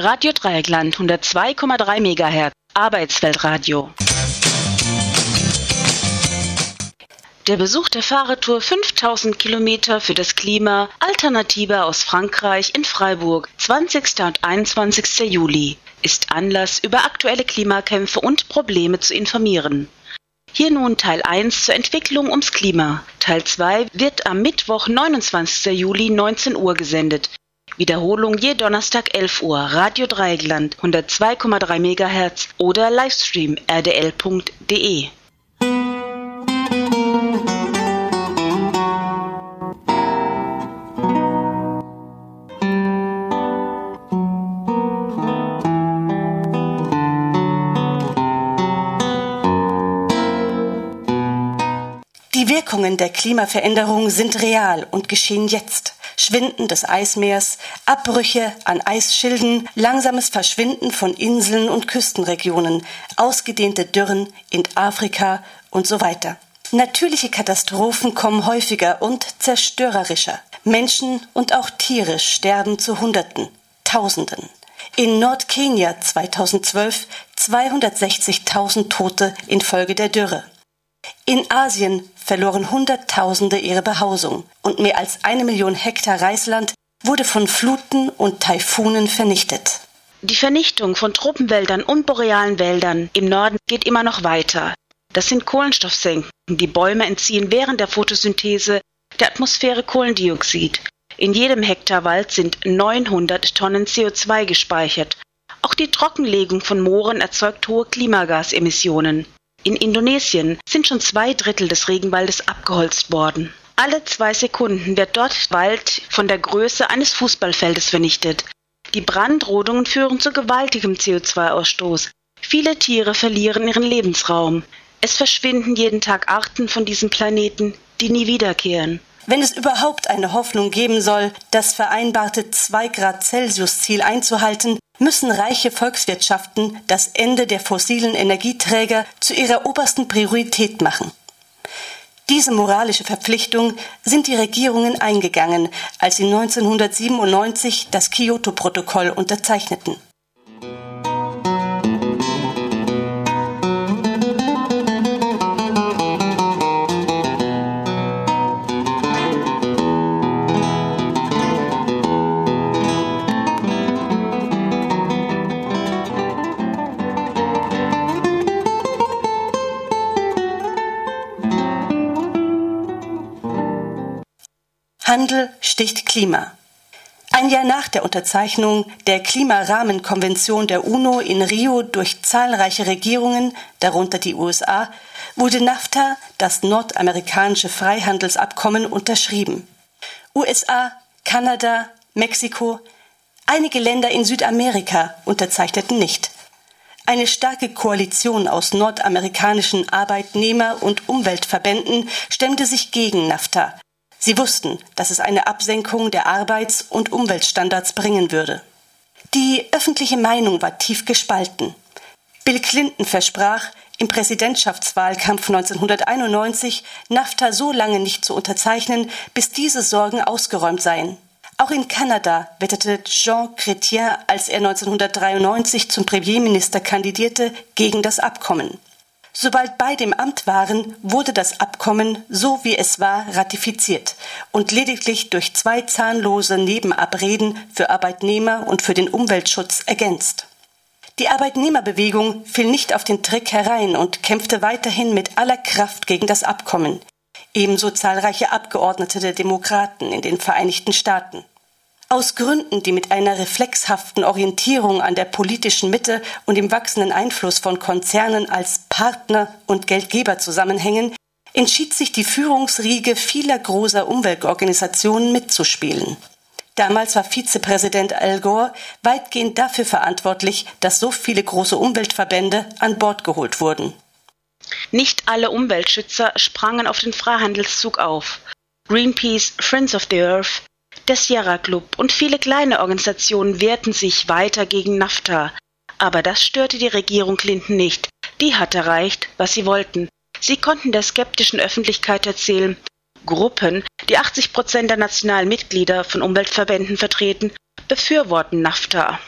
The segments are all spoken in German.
Radio Dreieckland 102,3 MHz Arbeitsweltradio. Der Besuch der Fahrradtour 5000 Kilometer für das Klima Alternative aus Frankreich in Freiburg 20. und 21. Juli ist Anlass, über aktuelle Klimakämpfe und Probleme zu informieren. Hier nun Teil 1 zur Entwicklung ums Klima. Teil 2 wird am Mittwoch, 29. Juli 19 Uhr gesendet. Wiederholung je Donnerstag 11 Uhr, Radio Dreieckland 102,3 MHz oder Livestream rdl.de. Die Wirkungen der Klimaveränderung sind real und geschehen jetzt. Schwinden des Eismeers, Abbrüche an Eisschilden, langsames Verschwinden von Inseln und Küstenregionen, ausgedehnte Dürren in Afrika und so weiter. Natürliche Katastrophen kommen häufiger und zerstörerischer. Menschen und auch Tiere sterben zu Hunderten, Tausenden. In Nordkenia 2012 260.000 Tote infolge der Dürre. In Asien verloren Hunderttausende ihre Behausung und mehr als eine Million Hektar Reisland wurde von Fluten und Taifunen vernichtet. Die Vernichtung von Tropenwäldern und borealen Wäldern im Norden geht immer noch weiter. Das sind Kohlenstoffsenken. Die Bäume entziehen während der Photosynthese der Atmosphäre Kohlendioxid. In jedem Hektar Wald sind 900 Tonnen CO2 gespeichert. Auch die Trockenlegung von Mooren erzeugt hohe Klimagasemissionen. In Indonesien sind schon zwei Drittel des Regenwaldes abgeholzt worden. Alle zwei Sekunden wird dort Wald von der Größe eines Fußballfeldes vernichtet. Die Brandrodungen führen zu gewaltigem CO2-Ausstoß. Viele Tiere verlieren ihren Lebensraum. Es verschwinden jeden Tag Arten von diesem Planeten, die nie wiederkehren. Wenn es überhaupt eine Hoffnung geben soll, das vereinbarte 2 Grad Celsius Ziel einzuhalten, müssen reiche Volkswirtschaften das Ende der fossilen Energieträger zu ihrer obersten Priorität machen. Diese moralische Verpflichtung sind die Regierungen eingegangen, als sie 1997 das Kyoto-Protokoll unterzeichneten. Handel sticht Klima. Ein Jahr nach der Unterzeichnung der Klimarahmenkonvention der UNO in Rio durch zahlreiche Regierungen, darunter die USA, wurde NAFTA, das nordamerikanische Freihandelsabkommen, unterschrieben. USA, Kanada, Mexiko, einige Länder in Südamerika unterzeichneten nicht. Eine starke Koalition aus nordamerikanischen Arbeitnehmer- und Umweltverbänden stemmte sich gegen NAFTA, Sie wussten, dass es eine Absenkung der Arbeits- und Umweltstandards bringen würde. Die öffentliche Meinung war tief gespalten. Bill Clinton versprach, im Präsidentschaftswahlkampf 1991 NAFTA so lange nicht zu unterzeichnen, bis diese Sorgen ausgeräumt seien. Auch in Kanada wettete Jean Chrétien, als er 1993 zum Premierminister kandidierte, gegen das Abkommen. Sobald beide im Amt waren, wurde das Abkommen, so wie es war, ratifiziert und lediglich durch zwei zahnlose Nebenabreden für Arbeitnehmer und für den Umweltschutz ergänzt. Die Arbeitnehmerbewegung fiel nicht auf den Trick herein und kämpfte weiterhin mit aller Kraft gegen das Abkommen, ebenso zahlreiche Abgeordnete der Demokraten in den Vereinigten Staaten. Aus Gründen, die mit einer reflexhaften Orientierung an der politischen Mitte und dem wachsenden Einfluss von Konzernen als Partner und Geldgeber zusammenhängen, entschied sich die Führungsriege vieler großer Umweltorganisationen mitzuspielen. Damals war Vizepräsident Al Gore weitgehend dafür verantwortlich, dass so viele große Umweltverbände an Bord geholt wurden. Nicht alle Umweltschützer sprangen auf den Freihandelszug auf. Greenpeace, Friends of the Earth, der Sierra Club und viele kleine Organisationen wehrten sich weiter gegen NAFTA. Aber das störte die Regierung Clinton nicht. Die hat erreicht, was sie wollten. Sie konnten der skeptischen Öffentlichkeit erzählen, Gruppen, die 80 Prozent der nationalen Mitglieder von Umweltverbänden vertreten, befürworten NAFTA.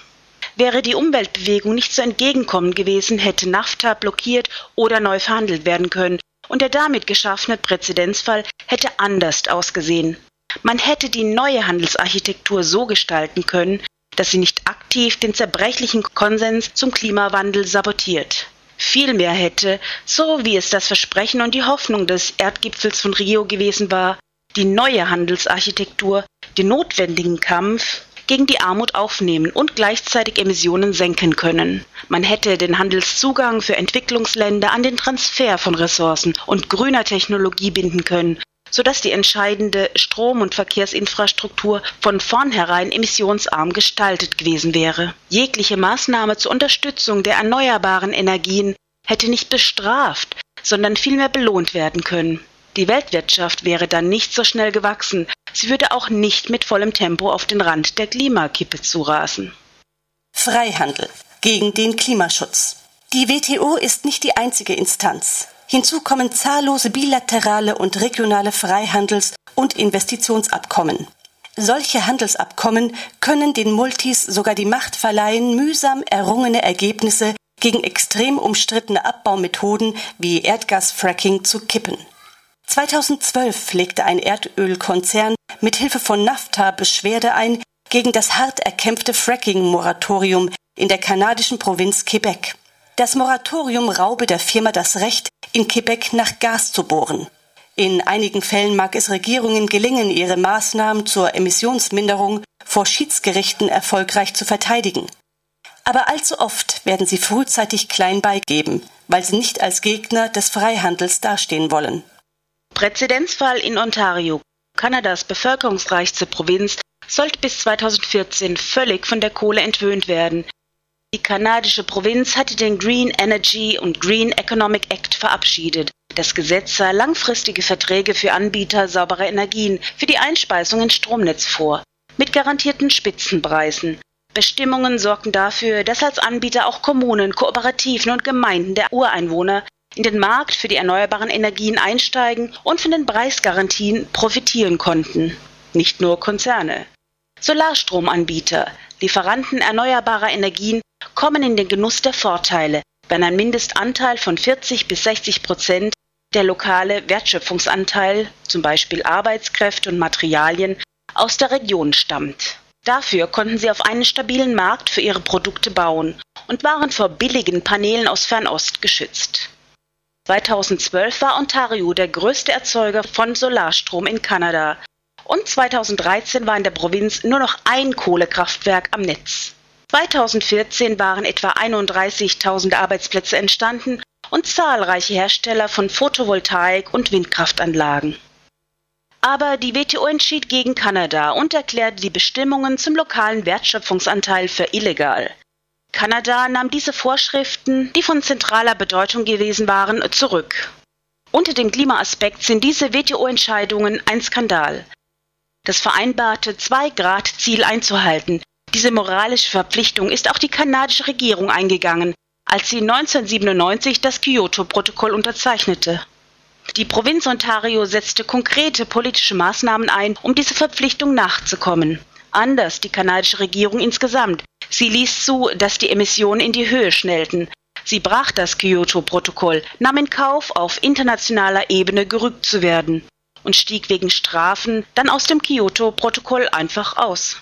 Wäre die Umweltbewegung nicht so entgegenkommend gewesen, hätte NAFTA blockiert oder neu verhandelt werden können und der damit geschaffene Präzedenzfall hätte anders ausgesehen. Man hätte die neue Handelsarchitektur so gestalten können, dass sie nicht aktiv den zerbrechlichen Konsens zum Klimawandel sabotiert. Vielmehr hätte, so wie es das Versprechen und die Hoffnung des Erdgipfels von Rio gewesen war, die neue Handelsarchitektur den notwendigen Kampf gegen die Armut aufnehmen und gleichzeitig Emissionen senken können. Man hätte den Handelszugang für Entwicklungsländer an den Transfer von Ressourcen und grüner Technologie binden können, sodass die entscheidende Strom- und Verkehrsinfrastruktur von vornherein emissionsarm gestaltet gewesen wäre. Jegliche Maßnahme zur Unterstützung der erneuerbaren Energien hätte nicht bestraft, sondern vielmehr belohnt werden können. Die Weltwirtschaft wäre dann nicht so schnell gewachsen, sie würde auch nicht mit vollem Tempo auf den Rand der Klimakippe zurasen. Freihandel gegen den Klimaschutz. Die WTO ist nicht die einzige Instanz. Hinzu kommen zahllose bilaterale und regionale Freihandels- und Investitionsabkommen. Solche Handelsabkommen können den Multis sogar die Macht verleihen, mühsam errungene Ergebnisse gegen extrem umstrittene Abbaumethoden wie Erdgasfracking zu kippen. 2012 legte ein Erdölkonzern mit Hilfe von NAFTA Beschwerde ein gegen das hart erkämpfte Fracking-Moratorium in der kanadischen Provinz Quebec. Das Moratorium raube der Firma das Recht, in Quebec nach Gas zu bohren. In einigen Fällen mag es Regierungen gelingen, ihre Maßnahmen zur Emissionsminderung vor Schiedsgerichten erfolgreich zu verteidigen. Aber allzu oft werden sie frühzeitig klein beigeben, weil sie nicht als Gegner des Freihandels dastehen wollen. Präzedenzfall in Ontario. Kanadas bevölkerungsreichste Provinz sollte bis 2014 völlig von der Kohle entwöhnt werden, die kanadische Provinz hatte den Green Energy und Green Economic Act verabschiedet. Das Gesetz sah langfristige Verträge für Anbieter sauberer Energien für die Einspeisung ins Stromnetz vor, mit garantierten Spitzenpreisen. Bestimmungen sorgten dafür, dass als Anbieter auch Kommunen, Kooperativen und Gemeinden der Ureinwohner in den Markt für die erneuerbaren Energien einsteigen und von den Preisgarantien profitieren konnten. Nicht nur Konzerne. Solarstromanbieter, Lieferanten erneuerbarer Energien kommen in den Genuss der Vorteile, wenn ein Mindestanteil von 40 bis 60 Prozent der lokale Wertschöpfungsanteil, zum Beispiel Arbeitskräfte und Materialien, aus der Region stammt. Dafür konnten sie auf einen stabilen Markt für ihre Produkte bauen und waren vor billigen Paneelen aus Fernost geschützt. 2012 war Ontario der größte Erzeuger von Solarstrom in Kanada und 2013 war in der Provinz nur noch ein Kohlekraftwerk am Netz. 2014 waren etwa 31.000 Arbeitsplätze entstanden und zahlreiche Hersteller von Photovoltaik- und Windkraftanlagen. Aber die WTO entschied gegen Kanada und erklärte die Bestimmungen zum lokalen Wertschöpfungsanteil für illegal. Kanada nahm diese Vorschriften, die von zentraler Bedeutung gewesen waren, zurück. Unter dem Klimaaspekt sind diese WTO-Entscheidungen ein Skandal. Das vereinbarte Zwei-Grad-Ziel einzuhalten, diese moralische Verpflichtung ist auch die kanadische Regierung eingegangen, als sie 1997 das Kyoto-Protokoll unterzeichnete. Die Provinz Ontario setzte konkrete politische Maßnahmen ein, um dieser Verpflichtung nachzukommen. Anders die kanadische Regierung insgesamt. Sie ließ zu, dass die Emissionen in die Höhe schnellten. Sie brach das Kyoto-Protokoll, nahm in Kauf, auf internationaler Ebene gerügt zu werden und stieg wegen Strafen dann aus dem Kyoto-Protokoll einfach aus.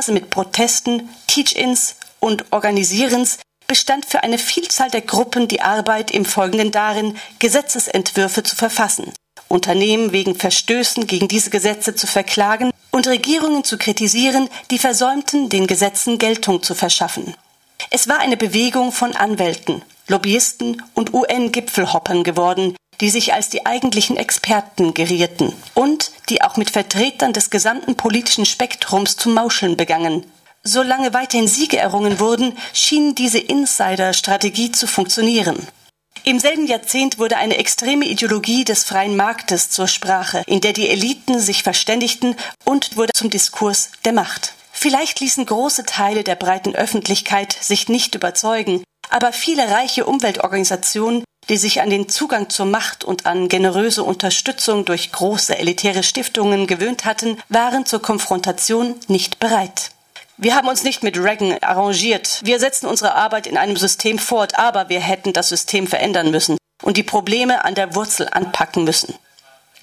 Phase mit Protesten, Teach-ins und Organisierens bestand für eine Vielzahl der Gruppen die Arbeit im Folgenden darin, Gesetzesentwürfe zu verfassen, Unternehmen wegen Verstößen gegen diese Gesetze zu verklagen und Regierungen zu kritisieren, die versäumten, den Gesetzen Geltung zu verschaffen. Es war eine Bewegung von Anwälten, Lobbyisten und UN-Gipfelhoppern geworden, die sich als die eigentlichen Experten gerierten und die auch mit Vertretern des gesamten politischen Spektrums zu mauscheln begangen. Solange weiterhin Siege errungen wurden, schien diese Insider-Strategie zu funktionieren. Im selben Jahrzehnt wurde eine extreme Ideologie des freien Marktes zur Sprache, in der die Eliten sich verständigten und wurde zum Diskurs der Macht. Vielleicht ließen große Teile der breiten Öffentlichkeit sich nicht überzeugen, aber viele reiche Umweltorganisationen, die sich an den Zugang zur Macht und an generöse Unterstützung durch große elitäre Stiftungen gewöhnt hatten, waren zur Konfrontation nicht bereit. Wir haben uns nicht mit Reagan arrangiert. Wir setzen unsere Arbeit in einem System fort, aber wir hätten das System verändern müssen und die Probleme an der Wurzel anpacken müssen.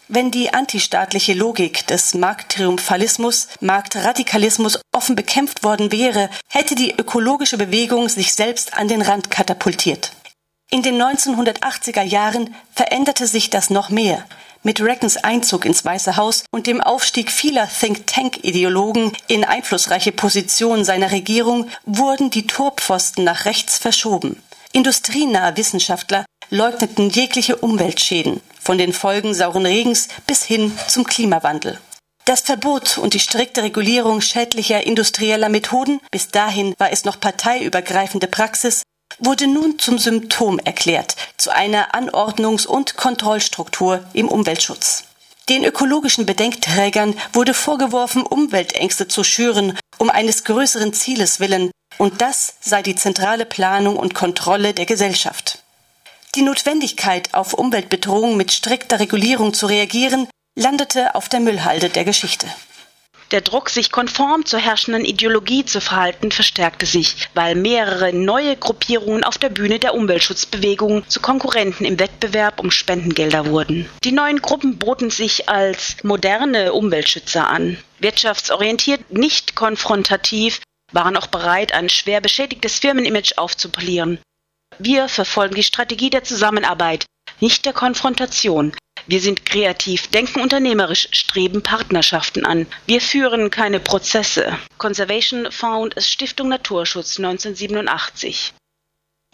Wenn die antistaatliche Logik des Markttriumphalismus, Marktradikalismus offen bekämpft worden wäre, hätte die ökologische Bewegung sich selbst an den Rand katapultiert. In den 1980er Jahren veränderte sich das noch mehr mit Reagans Einzug ins Weiße Haus und dem Aufstieg vieler Think-Tank-Ideologen in einflussreiche Positionen seiner Regierung wurden die Torpfosten nach rechts verschoben. Industrienahe Wissenschaftler leugneten jegliche Umweltschäden, von den Folgen sauren Regens bis hin zum Klimawandel. Das Verbot und die strikte Regulierung schädlicher industrieller Methoden, bis dahin war es noch parteiübergreifende Praxis, wurde nun zum Symptom erklärt, zu einer Anordnungs- und Kontrollstruktur im Umweltschutz. Den ökologischen Bedenkträgern wurde vorgeworfen, Umweltängste zu schüren, um eines größeren Zieles willen, und das sei die zentrale Planung und Kontrolle der Gesellschaft. Die Notwendigkeit, auf Umweltbedrohungen mit strikter Regulierung zu reagieren, landete auf der Müllhalde der Geschichte. Der Druck, sich konform zur herrschenden Ideologie zu verhalten, verstärkte sich, weil mehrere neue Gruppierungen auf der Bühne der Umweltschutzbewegung zu Konkurrenten im Wettbewerb um Spendengelder wurden. Die neuen Gruppen boten sich als moderne Umweltschützer an. Wirtschaftsorientiert, nicht konfrontativ, waren auch bereit, ein schwer beschädigtes Firmenimage aufzupolieren. Wir verfolgen die Strategie der Zusammenarbeit, nicht der Konfrontation. Wir sind kreativ, denken unternehmerisch, streben Partnerschaften an. Wir führen keine Prozesse. Conservation Found Stiftung Naturschutz 1987.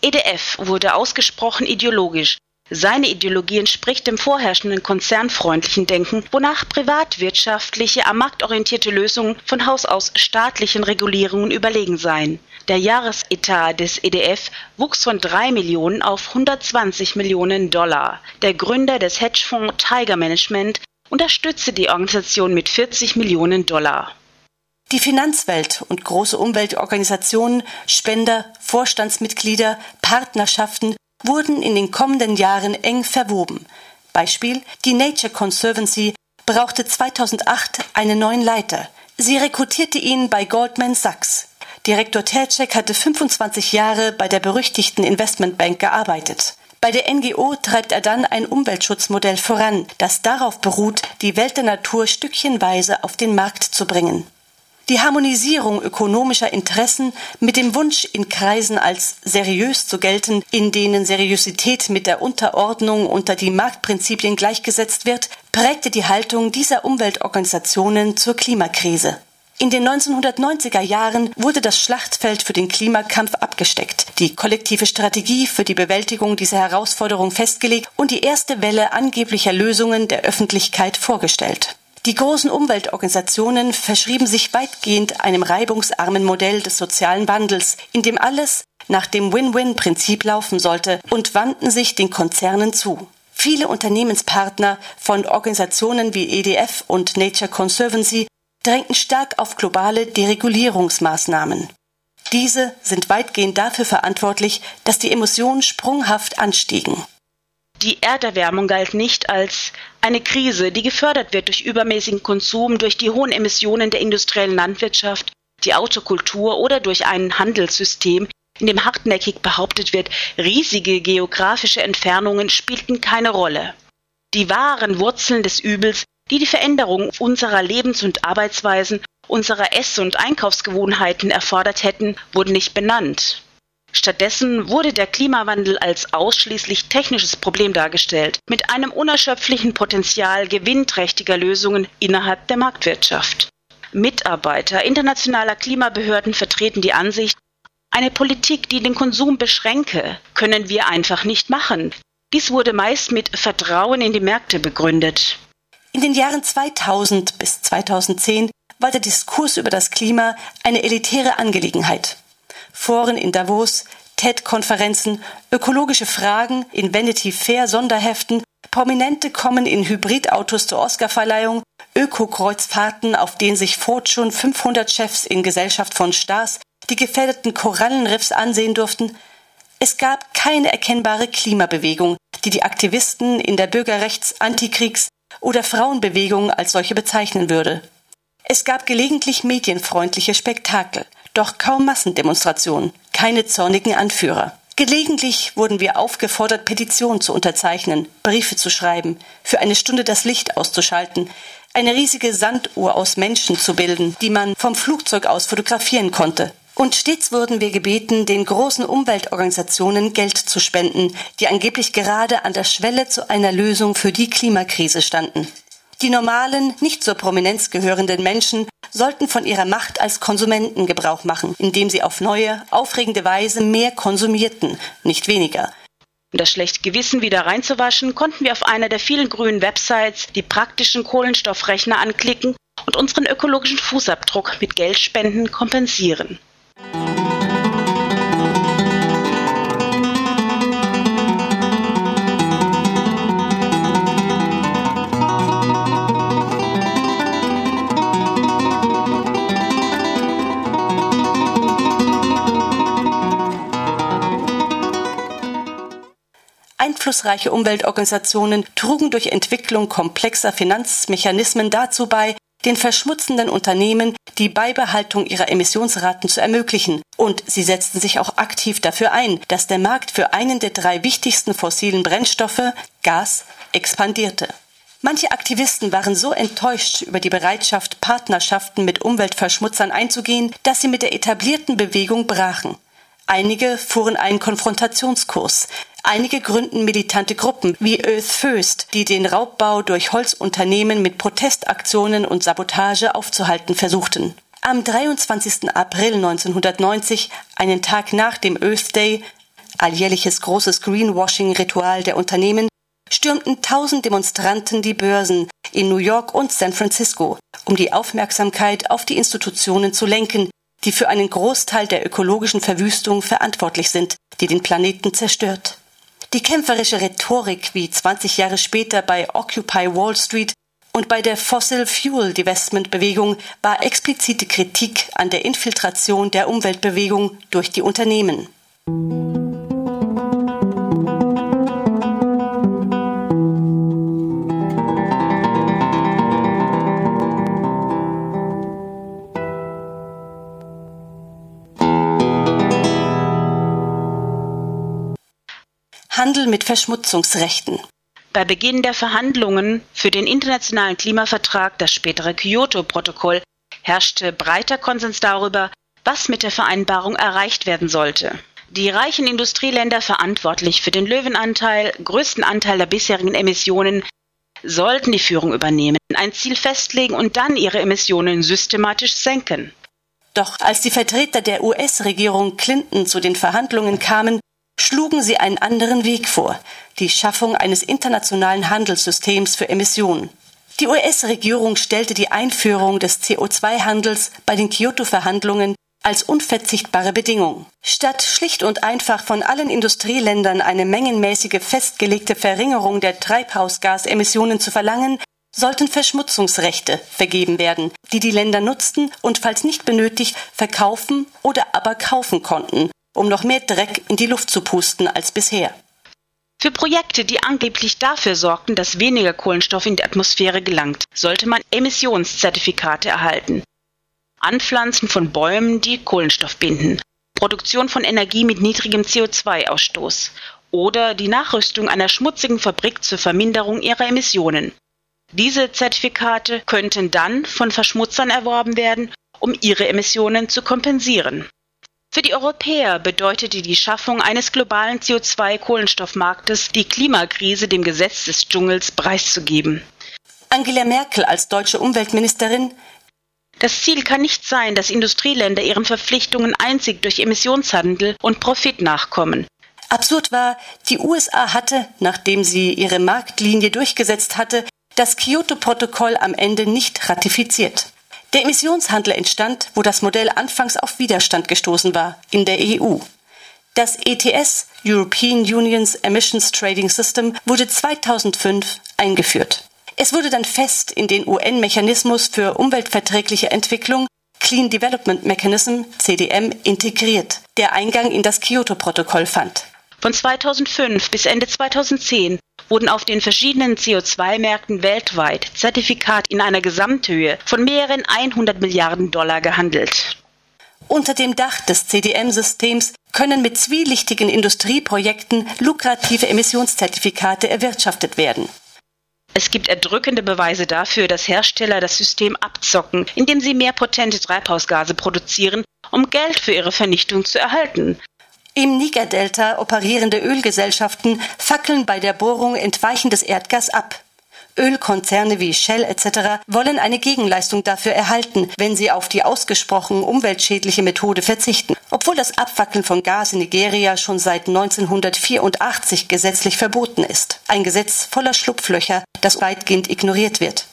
EDF wurde ausgesprochen ideologisch. Seine Ideologie entspricht dem vorherrschenden konzernfreundlichen Denken, wonach privatwirtschaftliche, am Markt orientierte Lösungen von Haus aus staatlichen Regulierungen überlegen seien. Der Jahresetat des EDF wuchs von 3 Millionen auf 120 Millionen Dollar. Der Gründer des Hedgefonds Tiger Management unterstützte die Organisation mit 40 Millionen Dollar. Die Finanzwelt und große Umweltorganisationen, Spender, Vorstandsmitglieder, Partnerschaften wurden in den kommenden Jahren eng verwoben. Beispiel: Die Nature Conservancy brauchte 2008 einen neuen Leiter. Sie rekrutierte ihn bei Goldman Sachs. Direktor Tercek hatte 25 Jahre bei der berüchtigten Investmentbank gearbeitet. Bei der NGO treibt er dann ein Umweltschutzmodell voran, das darauf beruht, die Welt der Natur stückchenweise auf den Markt zu bringen. Die Harmonisierung ökonomischer Interessen mit dem Wunsch, in Kreisen als seriös zu gelten, in denen Seriosität mit der Unterordnung unter die Marktprinzipien gleichgesetzt wird, prägte die Haltung dieser Umweltorganisationen zur Klimakrise. In den 1990er Jahren wurde das Schlachtfeld für den Klimakampf abgesteckt, die kollektive Strategie für die Bewältigung dieser Herausforderung festgelegt und die erste Welle angeblicher Lösungen der Öffentlichkeit vorgestellt. Die großen Umweltorganisationen verschrieben sich weitgehend einem reibungsarmen Modell des sozialen Wandels, in dem alles nach dem Win-Win-Prinzip laufen sollte und wandten sich den Konzernen zu. Viele Unternehmenspartner von Organisationen wie EDF und Nature Conservancy drängten stark auf globale Deregulierungsmaßnahmen. Diese sind weitgehend dafür verantwortlich, dass die Emissionen sprunghaft anstiegen. Die Erderwärmung galt nicht als eine Krise, die gefördert wird durch übermäßigen Konsum, durch die hohen Emissionen der industriellen Landwirtschaft, die Autokultur oder durch ein Handelssystem, in dem hartnäckig behauptet wird, riesige geografische Entfernungen spielten keine Rolle. Die wahren Wurzeln des Übels die die Veränderung unserer Lebens- und Arbeitsweisen unserer Ess- und Einkaufsgewohnheiten erfordert hätten, wurden nicht benannt. Stattdessen wurde der Klimawandel als ausschließlich technisches Problem dargestellt, mit einem unerschöpflichen Potenzial gewinnträchtiger Lösungen innerhalb der Marktwirtschaft. Mitarbeiter internationaler Klimabehörden vertreten die Ansicht, eine Politik, die den Konsum beschränke, können wir einfach nicht machen. Dies wurde meist mit Vertrauen in die Märkte begründet. In den Jahren 2000 bis 2010 war der Diskurs über das Klima eine elitäre Angelegenheit. Foren in Davos, TED-Konferenzen, ökologische Fragen in Vanity Fair Sonderheften, Prominente kommen in Hybridautos zur Oscarverleihung, Öko-Kreuzfahrten, auf denen sich Fortune 500 Chefs in Gesellschaft von Stars die gefährdeten Korallenriffs ansehen durften. Es gab keine erkennbare Klimabewegung, die die Aktivisten in der Bürgerrechts-, Antikriegs- oder Frauenbewegung als solche bezeichnen würde. Es gab gelegentlich medienfreundliche Spektakel, doch kaum Massendemonstrationen, keine zornigen Anführer. Gelegentlich wurden wir aufgefordert, Petitionen zu unterzeichnen, Briefe zu schreiben, für eine Stunde das Licht auszuschalten, eine riesige Sanduhr aus Menschen zu bilden, die man vom Flugzeug aus fotografieren konnte. Und stets wurden wir gebeten, den großen Umweltorganisationen Geld zu spenden, die angeblich gerade an der Schwelle zu einer Lösung für die Klimakrise standen. Die normalen, nicht zur Prominenz gehörenden Menschen sollten von ihrer Macht als Konsumenten Gebrauch machen, indem sie auf neue, aufregende Weise mehr konsumierten, nicht weniger. Um das schlechte Gewissen wieder reinzuwaschen, konnten wir auf einer der vielen grünen Websites die praktischen Kohlenstoffrechner anklicken und unseren ökologischen Fußabdruck mit Geldspenden kompensieren. Einflussreiche Umweltorganisationen trugen durch Entwicklung komplexer Finanzmechanismen dazu bei, den verschmutzenden Unternehmen die Beibehaltung ihrer Emissionsraten zu ermöglichen, und sie setzten sich auch aktiv dafür ein, dass der Markt für einen der drei wichtigsten fossilen Brennstoffe, Gas, expandierte. Manche Aktivisten waren so enttäuscht über die Bereitschaft, Partnerschaften mit Umweltverschmutzern einzugehen, dass sie mit der etablierten Bewegung brachen. Einige fuhren einen Konfrontationskurs. Einige gründen militante Gruppen wie Earth First, die den Raubbau durch Holzunternehmen mit Protestaktionen und Sabotage aufzuhalten versuchten. Am 23. April 1990, einen Tag nach dem Earth Day, alljährliches großes Greenwashing-Ritual der Unternehmen, stürmten tausend Demonstranten die Börsen in New York und San Francisco, um die Aufmerksamkeit auf die Institutionen zu lenken, die für einen Großteil der ökologischen Verwüstung verantwortlich sind, die den Planeten zerstört. Die kämpferische Rhetorik wie 20 Jahre später bei Occupy Wall Street und bei der Fossil Fuel Divestment Bewegung war explizite Kritik an der Infiltration der Umweltbewegung durch die Unternehmen. Handel mit Verschmutzungsrechten. Bei Beginn der Verhandlungen für den internationalen Klimavertrag, das spätere Kyoto-Protokoll, herrschte breiter Konsens darüber, was mit der Vereinbarung erreicht werden sollte. Die reichen Industrieländer verantwortlich für den Löwenanteil, größten Anteil der bisherigen Emissionen, sollten die Führung übernehmen, ein Ziel festlegen und dann ihre Emissionen systematisch senken. Doch als die Vertreter der US-Regierung Clinton zu den Verhandlungen kamen, schlugen sie einen anderen Weg vor, die Schaffung eines internationalen Handelssystems für Emissionen. Die US-Regierung stellte die Einführung des CO2-Handels bei den Kyoto-Verhandlungen als unverzichtbare Bedingung. Statt schlicht und einfach von allen Industrieländern eine mengenmäßige festgelegte Verringerung der Treibhausgasemissionen zu verlangen, sollten Verschmutzungsrechte vergeben werden, die die Länder nutzten und falls nicht benötigt verkaufen oder aber kaufen konnten, um noch mehr Dreck in die Luft zu pusten als bisher. Für Projekte, die angeblich dafür sorgten, dass weniger Kohlenstoff in die Atmosphäre gelangt, sollte man Emissionszertifikate erhalten. Anpflanzen von Bäumen, die Kohlenstoff binden, Produktion von Energie mit niedrigem CO2-Ausstoß oder die Nachrüstung einer schmutzigen Fabrik zur Verminderung ihrer Emissionen. Diese Zertifikate könnten dann von Verschmutzern erworben werden, um ihre Emissionen zu kompensieren. Für die Europäer bedeutete die Schaffung eines globalen CO2-Kohlenstoffmarktes die Klimakrise dem Gesetz des Dschungels preiszugeben. Angela Merkel als deutsche Umweltministerin das Ziel kann nicht sein, dass Industrieländer ihren Verpflichtungen einzig durch Emissionshandel und Profit nachkommen. Absurd war, die USA hatte, nachdem sie ihre Marktlinie durchgesetzt hatte, das Kyoto-Protokoll am Ende nicht ratifiziert. Der Emissionshandel entstand, wo das Modell anfangs auf Widerstand gestoßen war, in der EU. Das ETS, European Union's Emissions Trading System, wurde 2005 eingeführt. Es wurde dann fest in den UN-Mechanismus für umweltverträgliche Entwicklung Clean Development Mechanism CDM integriert, der Eingang in das Kyoto-Protokoll fand. Von 2005 bis Ende 2010 wurden auf den verschiedenen CO2-Märkten weltweit Zertifikate in einer Gesamthöhe von mehreren 100 Milliarden Dollar gehandelt. Unter dem Dach des CDM-Systems können mit zwielichtigen Industrieprojekten lukrative Emissionszertifikate erwirtschaftet werden. Es gibt erdrückende Beweise dafür, dass Hersteller das System abzocken, indem sie mehr potente Treibhausgase produzieren, um Geld für ihre Vernichtung zu erhalten. Im Niger-Delta operierende Ölgesellschaften fackeln bei der Bohrung entweichendes Erdgas ab. Ölkonzerne wie Shell etc. wollen eine Gegenleistung dafür erhalten, wenn sie auf die ausgesprochen umweltschädliche Methode verzichten. Obwohl das Abfackeln von Gas in Nigeria schon seit 1984 gesetzlich verboten ist. Ein Gesetz voller Schlupflöcher, das weitgehend ignoriert wird.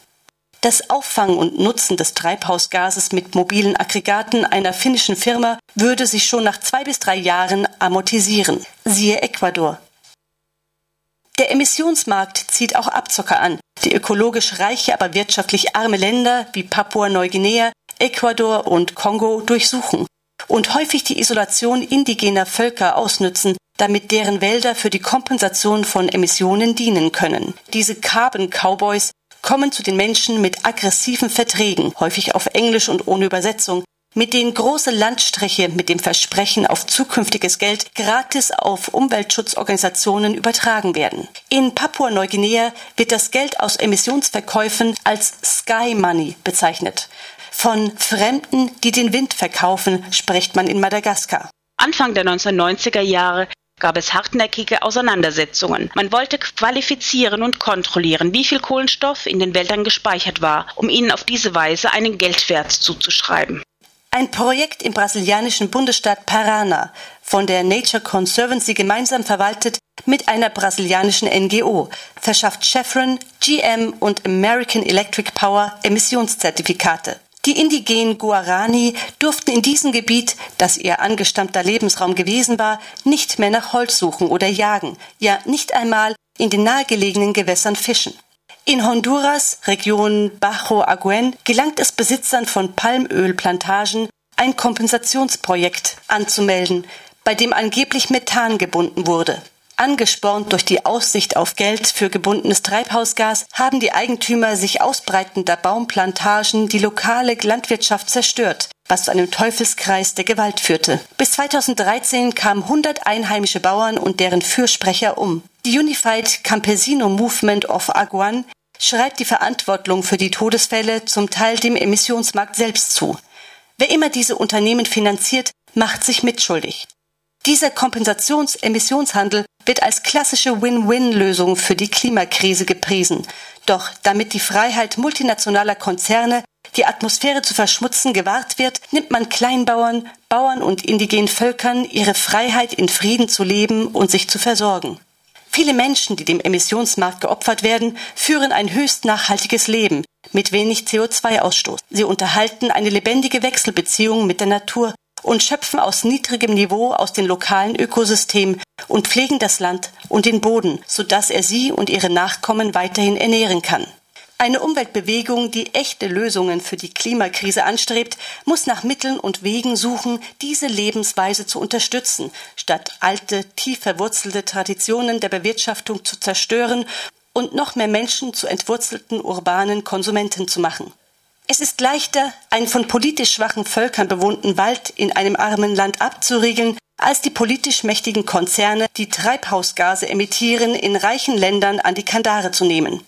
Das Auffangen und Nutzen des Treibhausgases mit mobilen Aggregaten einer finnischen Firma würde sich schon nach zwei bis drei Jahren amortisieren. Siehe Ecuador. Der Emissionsmarkt zieht auch Abzocker an, die ökologisch reiche, aber wirtschaftlich arme Länder wie Papua-Neuguinea, Ecuador und Kongo durchsuchen und häufig die Isolation indigener Völker ausnützen, damit deren Wälder für die Kompensation von Emissionen dienen können. Diese Carbon Cowboys kommen zu den Menschen mit aggressiven Verträgen, häufig auf Englisch und ohne Übersetzung, mit denen große Landstriche mit dem Versprechen auf zukünftiges Geld gratis auf Umweltschutzorganisationen übertragen werden. In Papua-Neuguinea wird das Geld aus Emissionsverkäufen als Sky Money bezeichnet. Von Fremden, die den Wind verkaufen, spricht man in Madagaskar. Anfang der 1990er Jahre gab es hartnäckige Auseinandersetzungen. Man wollte qualifizieren und kontrollieren, wie viel Kohlenstoff in den Wäldern gespeichert war, um ihnen auf diese Weise einen Geldwert zuzuschreiben. Ein Projekt im brasilianischen Bundesstaat Parana, von der Nature Conservancy gemeinsam verwaltet mit einer brasilianischen NGO, verschafft Chevron, GM und American Electric Power Emissionszertifikate. Die indigenen Guarani durften in diesem Gebiet, das ihr angestammter Lebensraum gewesen war, nicht mehr nach Holz suchen oder jagen, ja nicht einmal in den nahegelegenen Gewässern fischen. In Honduras, Region Bajo Aguen, gelangt es Besitzern von Palmölplantagen, ein Kompensationsprojekt anzumelden, bei dem angeblich Methan gebunden wurde. Angespornt durch die Aussicht auf Geld für gebundenes Treibhausgas haben die Eigentümer sich ausbreitender Baumplantagen die lokale Landwirtschaft zerstört, was zu einem Teufelskreis der Gewalt führte. Bis 2013 kamen 100 einheimische Bauern und deren Fürsprecher um. Die Unified Campesino Movement of Aguan schreibt die Verantwortung für die Todesfälle zum Teil dem Emissionsmarkt selbst zu. Wer immer diese Unternehmen finanziert, macht sich mitschuldig. Dieser Kompensations-Emissionshandel wird als klassische Win-Win-Lösung für die Klimakrise gepriesen. Doch damit die Freiheit multinationaler Konzerne, die Atmosphäre zu verschmutzen, gewahrt wird, nimmt man Kleinbauern, Bauern und indigenen Völkern ihre Freiheit, in Frieden zu leben und sich zu versorgen. Viele Menschen, die dem Emissionsmarkt geopfert werden, führen ein höchst nachhaltiges Leben mit wenig CO2-Ausstoß. Sie unterhalten eine lebendige Wechselbeziehung mit der Natur und schöpfen aus niedrigem Niveau aus den lokalen Ökosystemen und pflegen das Land und den Boden, sodass er sie und ihre Nachkommen weiterhin ernähren kann. Eine Umweltbewegung, die echte Lösungen für die Klimakrise anstrebt, muss nach Mitteln und Wegen suchen, diese Lebensweise zu unterstützen, statt alte, tief verwurzelte Traditionen der Bewirtschaftung zu zerstören und noch mehr Menschen zu entwurzelten urbanen Konsumenten zu machen. Es ist leichter, einen von politisch schwachen Völkern bewohnten Wald in einem armen Land abzuriegeln, als die politisch mächtigen Konzerne, die Treibhausgase emittieren, in reichen Ländern an die Kandare zu nehmen.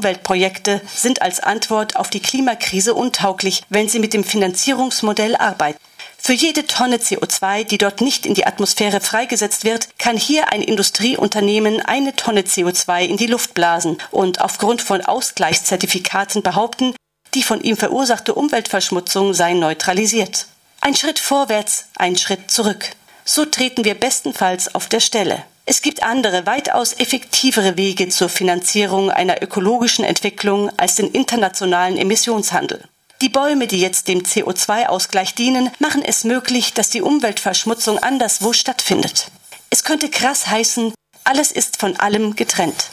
Umweltprojekte sind als Antwort auf die Klimakrise untauglich, wenn sie mit dem Finanzierungsmodell arbeiten. Für jede Tonne CO2, die dort nicht in die Atmosphäre freigesetzt wird, kann hier ein Industrieunternehmen eine Tonne CO2 in die Luft blasen und aufgrund von Ausgleichszertifikaten behaupten, die von ihm verursachte Umweltverschmutzung sei neutralisiert. Ein Schritt vorwärts, ein Schritt zurück. So treten wir bestenfalls auf der Stelle. Es gibt andere, weitaus effektivere Wege zur Finanzierung einer ökologischen Entwicklung als den internationalen Emissionshandel. Die Bäume, die jetzt dem CO2-Ausgleich dienen, machen es möglich, dass die Umweltverschmutzung anderswo stattfindet. Es könnte krass heißen, alles ist von allem getrennt.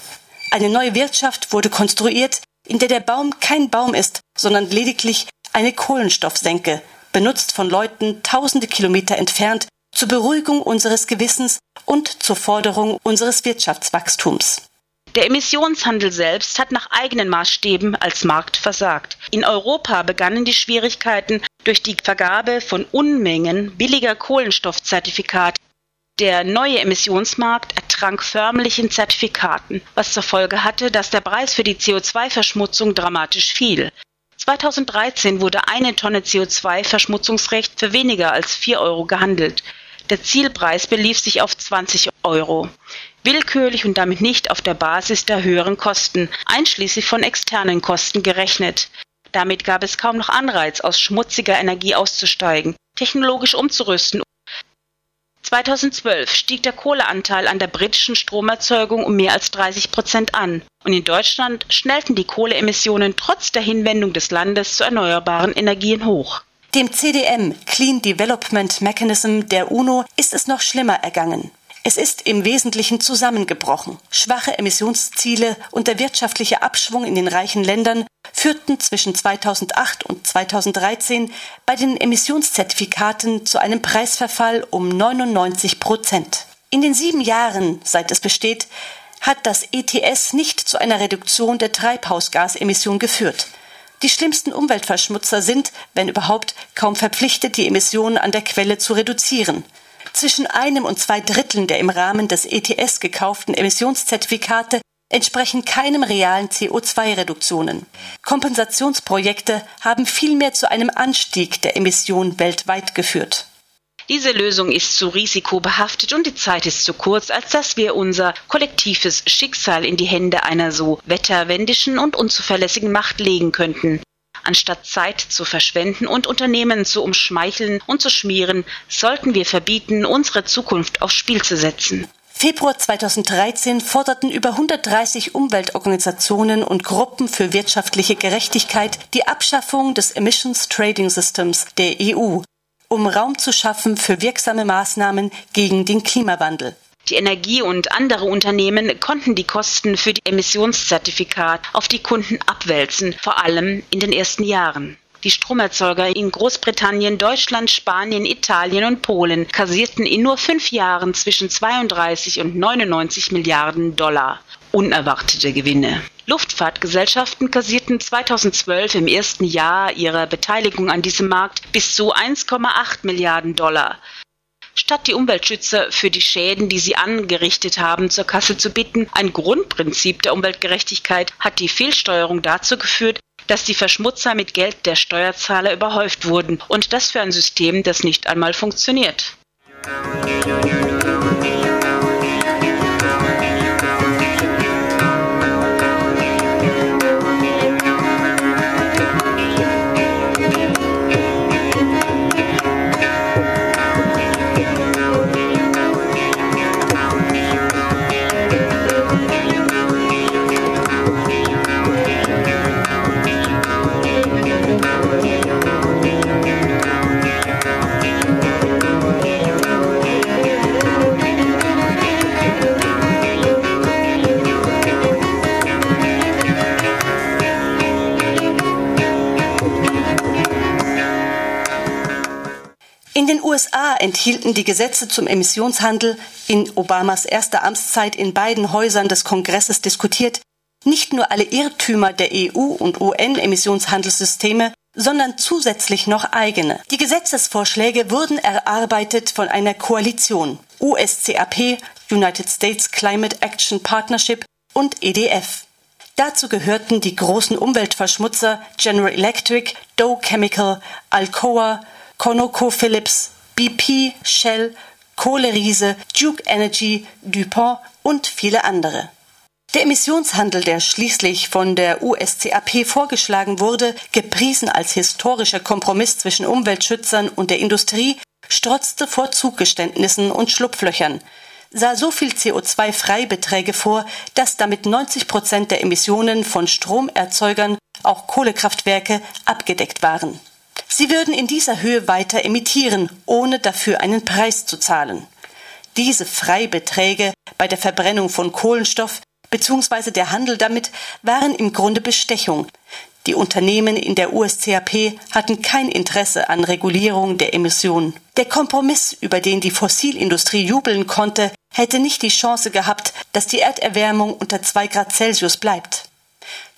Eine neue Wirtschaft wurde konstruiert, in der der Baum kein Baum ist, sondern lediglich eine Kohlenstoffsenke, benutzt von Leuten tausende Kilometer entfernt zur Beruhigung unseres Gewissens und zur Forderung unseres Wirtschaftswachstums. Der Emissionshandel selbst hat nach eigenen Maßstäben als Markt versagt. In Europa begannen die Schwierigkeiten durch die Vergabe von Unmengen billiger Kohlenstoffzertifikate. Der neue Emissionsmarkt ertrank förmlich in Zertifikaten, was zur Folge hatte, dass der Preis für die CO2-Verschmutzung dramatisch fiel. 2013 wurde eine Tonne CO2-Verschmutzungsrecht für weniger als 4 Euro gehandelt. Der Zielpreis belief sich auf 20 Euro willkürlich und damit nicht auf der Basis der höheren Kosten, einschließlich von externen Kosten gerechnet. Damit gab es kaum noch Anreiz, aus schmutziger Energie auszusteigen, technologisch umzurüsten. 2012 stieg der Kohleanteil an der britischen Stromerzeugung um mehr als 30 Prozent an. Und in Deutschland schnellten die Kohleemissionen trotz der Hinwendung des Landes zu erneuerbaren Energien hoch. Dem CDM Clean Development Mechanism der UNO ist es noch schlimmer ergangen. Es ist im Wesentlichen zusammengebrochen. Schwache Emissionsziele und der wirtschaftliche Abschwung in den reichen Ländern führten zwischen 2008 und 2013 bei den Emissionszertifikaten zu einem Preisverfall um 99 Prozent. In den sieben Jahren, seit es besteht, hat das ETS nicht zu einer Reduktion der Treibhausgasemission geführt. Die schlimmsten Umweltverschmutzer sind, wenn überhaupt, kaum verpflichtet, die Emissionen an der Quelle zu reduzieren. Zwischen einem und zwei Dritteln der im Rahmen des ETS gekauften Emissionszertifikate entsprechen keinem realen CO2-Reduktionen. Kompensationsprojekte haben vielmehr zu einem Anstieg der Emissionen weltweit geführt. Diese Lösung ist zu risikobehaftet und die Zeit ist zu kurz, als dass wir unser kollektives Schicksal in die Hände einer so wetterwendischen und unzuverlässigen Macht legen könnten. Anstatt Zeit zu verschwenden und Unternehmen zu umschmeicheln und zu schmieren, sollten wir verbieten, unsere Zukunft aufs Spiel zu setzen. Februar 2013 forderten über 130 Umweltorganisationen und Gruppen für wirtschaftliche Gerechtigkeit die Abschaffung des Emissions Trading Systems der EU, um Raum zu schaffen für wirksame Maßnahmen gegen den Klimawandel. Die Energie- und andere Unternehmen konnten die Kosten für die Emissionszertifikate auf die Kunden abwälzen, vor allem in den ersten Jahren. Die Stromerzeuger in Großbritannien, Deutschland, Spanien, Italien und Polen kassierten in nur fünf Jahren zwischen 32 und 99 Milliarden Dollar unerwartete Gewinne. Luftfahrtgesellschaften kassierten 2012 im ersten Jahr ihrer Beteiligung an diesem Markt bis zu 1,8 Milliarden Dollar. Statt die Umweltschützer für die Schäden, die sie angerichtet haben, zur Kasse zu bitten, ein Grundprinzip der Umweltgerechtigkeit, hat die Fehlsteuerung dazu geführt, dass die Verschmutzer mit Geld der Steuerzahler überhäuft wurden und das für ein System, das nicht einmal funktioniert. In enthielten die Gesetze zum Emissionshandel, in Obamas erster Amtszeit in beiden Häusern des Kongresses diskutiert, nicht nur alle Irrtümer der EU und UN-Emissionshandelssysteme, sondern zusätzlich noch eigene. Die Gesetzesvorschläge wurden erarbeitet von einer Koalition USCAP, United States Climate Action Partnership und EDF. Dazu gehörten die großen Umweltverschmutzer General Electric, Dow Chemical, Alcoa, ConocoPhillips, BP, Shell, Kohleriese, Duke Energy, DuPont und viele andere. Der Emissionshandel, der schließlich von der USCAP vorgeschlagen wurde, gepriesen als historischer Kompromiss zwischen Umweltschützern und der Industrie, strotzte vor Zugeständnissen und Schlupflöchern, sah so viel CO2-Freibeträge vor, dass damit 90 Prozent der Emissionen von Stromerzeugern, auch Kohlekraftwerke, abgedeckt waren. Sie würden in dieser Höhe weiter emittieren, ohne dafür einen Preis zu zahlen. Diese Freibeträge bei der Verbrennung von Kohlenstoff bzw. der Handel damit waren im Grunde Bestechung. Die Unternehmen in der USCAP hatten kein Interesse an Regulierung der Emissionen. Der Kompromiss, über den die Fossilindustrie jubeln konnte, hätte nicht die Chance gehabt, dass die Erderwärmung unter zwei Grad Celsius bleibt.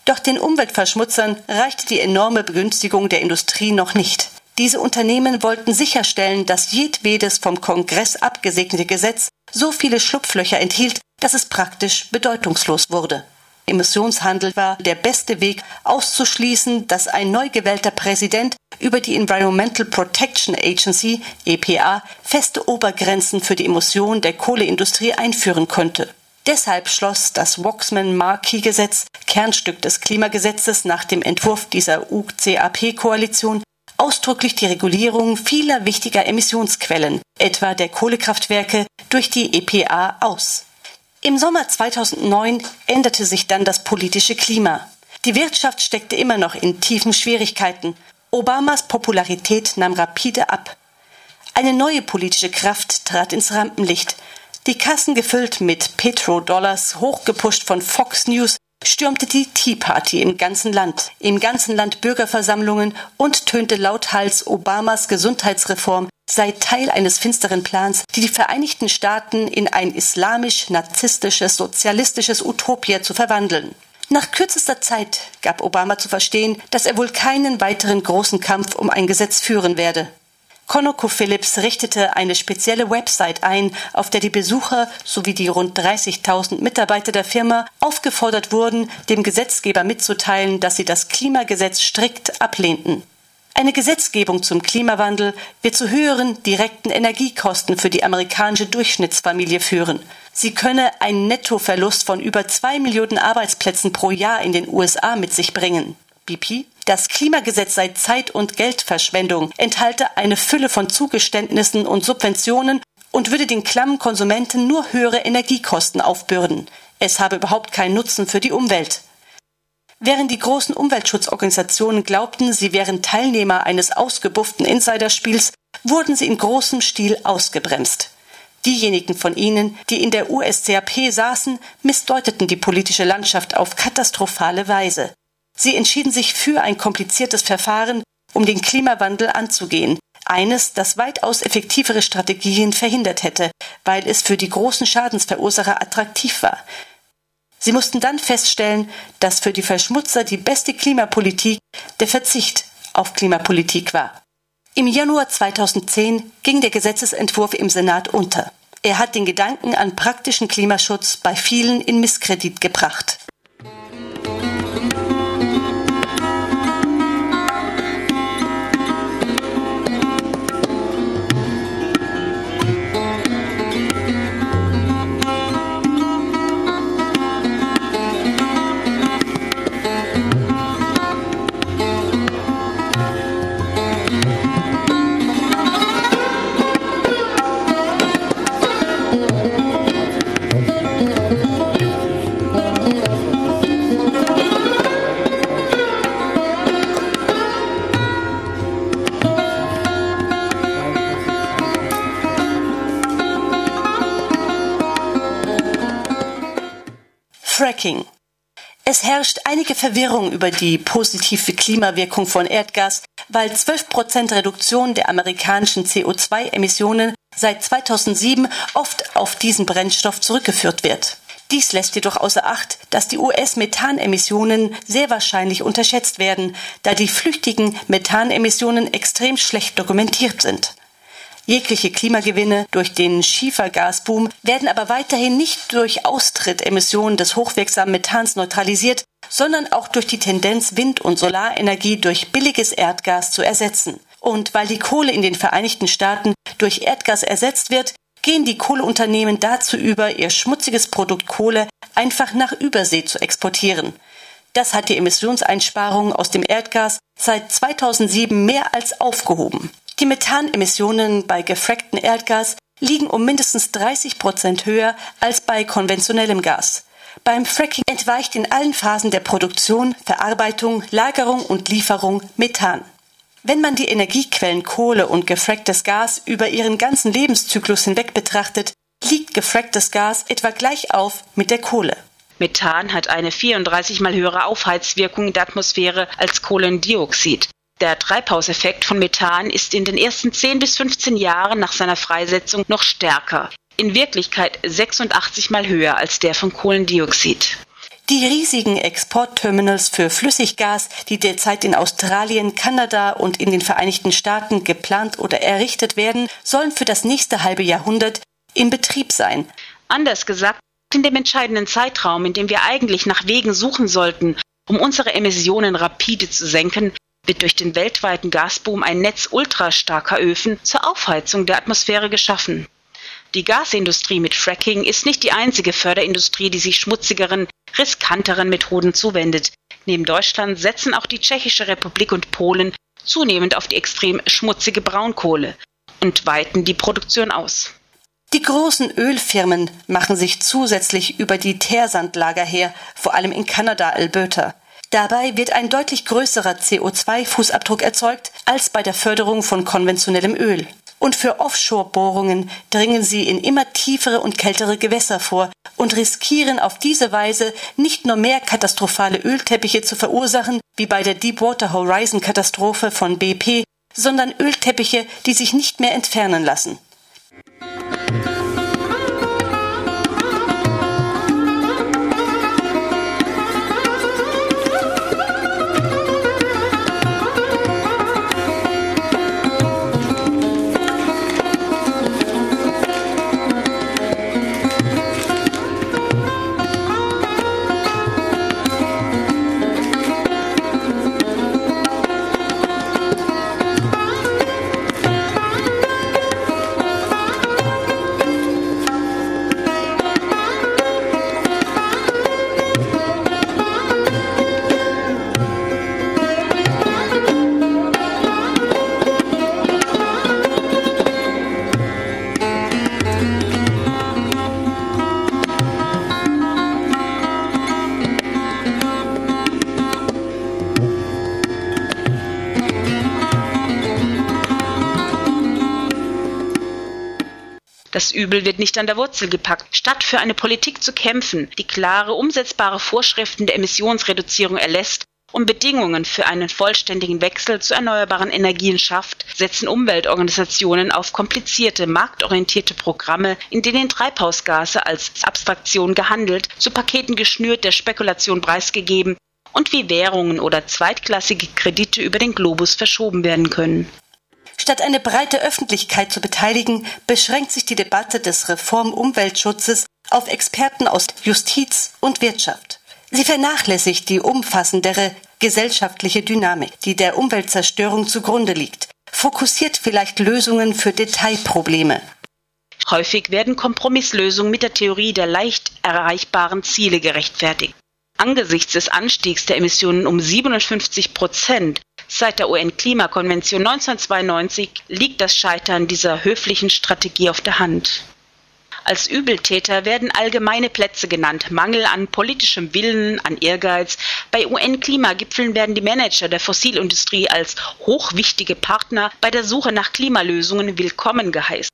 Doch den Umweltverschmutzern reichte die enorme Begünstigung der Industrie noch nicht. Diese Unternehmen wollten sicherstellen, dass jedwedes vom Kongress abgesegnete Gesetz so viele Schlupflöcher enthielt, dass es praktisch bedeutungslos wurde. Emissionshandel war der beste Weg, auszuschließen, dass ein neu gewählter Präsident über die Environmental Protection Agency EPA feste Obergrenzen für die Emission der Kohleindustrie einführen könnte. Deshalb schloss das Waxman-Markey-Gesetz, Kernstück des Klimagesetzes nach dem Entwurf dieser UCAP-Koalition, ausdrücklich die Regulierung vieler wichtiger Emissionsquellen, etwa der Kohlekraftwerke, durch die EPA aus. Im Sommer 2009 änderte sich dann das politische Klima. Die Wirtschaft steckte immer noch in tiefen Schwierigkeiten. Obamas Popularität nahm rapide ab. Eine neue politische Kraft trat ins Rampenlicht. Die Kassen gefüllt mit Petrodollars, hochgepusht von Fox News, stürmte die Tea Party im ganzen Land, im ganzen Land Bürgerversammlungen und tönte lauthals Obamas Gesundheitsreform sei Teil eines finsteren Plans, die die Vereinigten Staaten in ein islamisch-narzisstisches, sozialistisches Utopia zu verwandeln. Nach kürzester Zeit gab Obama zu verstehen, dass er wohl keinen weiteren großen Kampf um ein Gesetz führen werde. ConocoPhillips richtete eine spezielle Website ein, auf der die Besucher sowie die rund 30.000 Mitarbeiter der Firma aufgefordert wurden, dem Gesetzgeber mitzuteilen, dass sie das Klimagesetz strikt ablehnten. Eine Gesetzgebung zum Klimawandel wird zu höheren direkten Energiekosten für die amerikanische Durchschnittsfamilie führen. Sie könne einen Nettoverlust von über zwei Millionen Arbeitsplätzen pro Jahr in den USA mit sich bringen. BP das Klimagesetz sei Zeit- und Geldverschwendung, enthalte eine Fülle von Zugeständnissen und Subventionen und würde den klammen Konsumenten nur höhere Energiekosten aufbürden. Es habe überhaupt keinen Nutzen für die Umwelt. Während die großen Umweltschutzorganisationen glaubten, sie wären Teilnehmer eines ausgebufften Insiderspiels, wurden sie in großem Stil ausgebremst. Diejenigen von ihnen, die in der USCAP saßen, missdeuteten die politische Landschaft auf katastrophale Weise. Sie entschieden sich für ein kompliziertes Verfahren, um den Klimawandel anzugehen, eines, das weitaus effektivere Strategien verhindert hätte, weil es für die großen Schadensverursacher attraktiv war, Sie mussten dann feststellen, dass für die Verschmutzer die beste Klimapolitik der Verzicht auf Klimapolitik war. Im Januar 2010 ging der Gesetzesentwurf im Senat unter. Er hat den Gedanken an praktischen Klimaschutz bei vielen in Misskredit gebracht. Fracking. Es herrscht einige Verwirrung über die positive Klimawirkung von Erdgas, weil 12% Reduktion der amerikanischen CO2-Emissionen seit 2007 oft auf diesen Brennstoff zurückgeführt wird. Dies lässt jedoch außer Acht, dass die US-Methanemissionen sehr wahrscheinlich unterschätzt werden, da die flüchtigen Methanemissionen extrem schlecht dokumentiert sind. Jegliche Klimagewinne durch den Schiefergasboom werden aber weiterhin nicht durch Austrittemissionen des hochwirksamen Methans neutralisiert, sondern auch durch die Tendenz, Wind- und Solarenergie durch billiges Erdgas zu ersetzen. Und weil die Kohle in den Vereinigten Staaten durch Erdgas ersetzt wird, gehen die Kohleunternehmen dazu über, ihr schmutziges Produkt Kohle einfach nach Übersee zu exportieren. Das hat die Emissionseinsparungen aus dem Erdgas seit 2007 mehr als aufgehoben. Die Methanemissionen bei gefracktem Erdgas liegen um mindestens 30 Prozent höher als bei konventionellem Gas. Beim Fracking entweicht in allen Phasen der Produktion, Verarbeitung, Lagerung und Lieferung Methan. Wenn man die Energiequellen Kohle und gefracktes Gas über ihren ganzen Lebenszyklus hinweg betrachtet, liegt gefracktes Gas etwa gleich auf mit der Kohle. Methan hat eine 34 mal höhere Aufheizwirkung in der Atmosphäre als Kohlendioxid. Der Treibhauseffekt von Methan ist in den ersten 10 bis 15 Jahren nach seiner Freisetzung noch stärker. In Wirklichkeit 86 mal höher als der von Kohlendioxid. Die riesigen Exportterminals für Flüssiggas, die derzeit in Australien, Kanada und in den Vereinigten Staaten geplant oder errichtet werden, sollen für das nächste halbe Jahrhundert in Betrieb sein. Anders gesagt, in dem entscheidenden Zeitraum, in dem wir eigentlich nach Wegen suchen sollten, um unsere Emissionen rapide zu senken, wird durch den weltweiten Gasboom ein Netz ultrastarker Öfen zur Aufheizung der Atmosphäre geschaffen. Die Gasindustrie mit Fracking ist nicht die einzige Förderindustrie, die sich schmutzigeren, riskanteren Methoden zuwendet. Neben Deutschland setzen auch die Tschechische Republik und Polen zunehmend auf die extrem schmutzige Braunkohle und weiten die Produktion aus. Die großen Ölfirmen machen sich zusätzlich über die Teersandlager her, vor allem in Kanada, Alberta. Dabei wird ein deutlich größerer CO2-Fußabdruck erzeugt als bei der Förderung von konventionellem Öl. Und für Offshore-Bohrungen dringen sie in immer tiefere und kältere Gewässer vor und riskieren auf diese Weise nicht nur mehr katastrophale Ölteppiche zu verursachen, wie bei der Deepwater Horizon-Katastrophe von BP, sondern Ölteppiche, die sich nicht mehr entfernen lassen. Das Übel wird nicht an der Wurzel gepackt. Statt für eine Politik zu kämpfen, die klare, umsetzbare Vorschriften der Emissionsreduzierung erlässt und Bedingungen für einen vollständigen Wechsel zu erneuerbaren Energien schafft, setzen Umweltorganisationen auf komplizierte, marktorientierte Programme, in denen Treibhausgase als Abstraktion gehandelt, zu Paketen geschnürt, der Spekulation preisgegeben und wie Währungen oder zweitklassige Kredite über den Globus verschoben werden können. Statt eine breite Öffentlichkeit zu beteiligen, beschränkt sich die Debatte des Reformumweltschutzes auf Experten aus Justiz und Wirtschaft. Sie vernachlässigt die umfassendere gesellschaftliche Dynamik, die der Umweltzerstörung zugrunde liegt, fokussiert vielleicht Lösungen für Detailprobleme. Häufig werden Kompromisslösungen mit der Theorie der leicht erreichbaren Ziele gerechtfertigt. Angesichts des Anstiegs der Emissionen um 57 Prozent Seit der UN-Klimakonvention 1992 liegt das Scheitern dieser höflichen Strategie auf der Hand. Als Übeltäter werden allgemeine Plätze genannt, Mangel an politischem Willen, an Ehrgeiz. Bei UN-Klimagipfeln werden die Manager der Fossilindustrie als hochwichtige Partner bei der Suche nach Klimalösungen willkommen geheißen.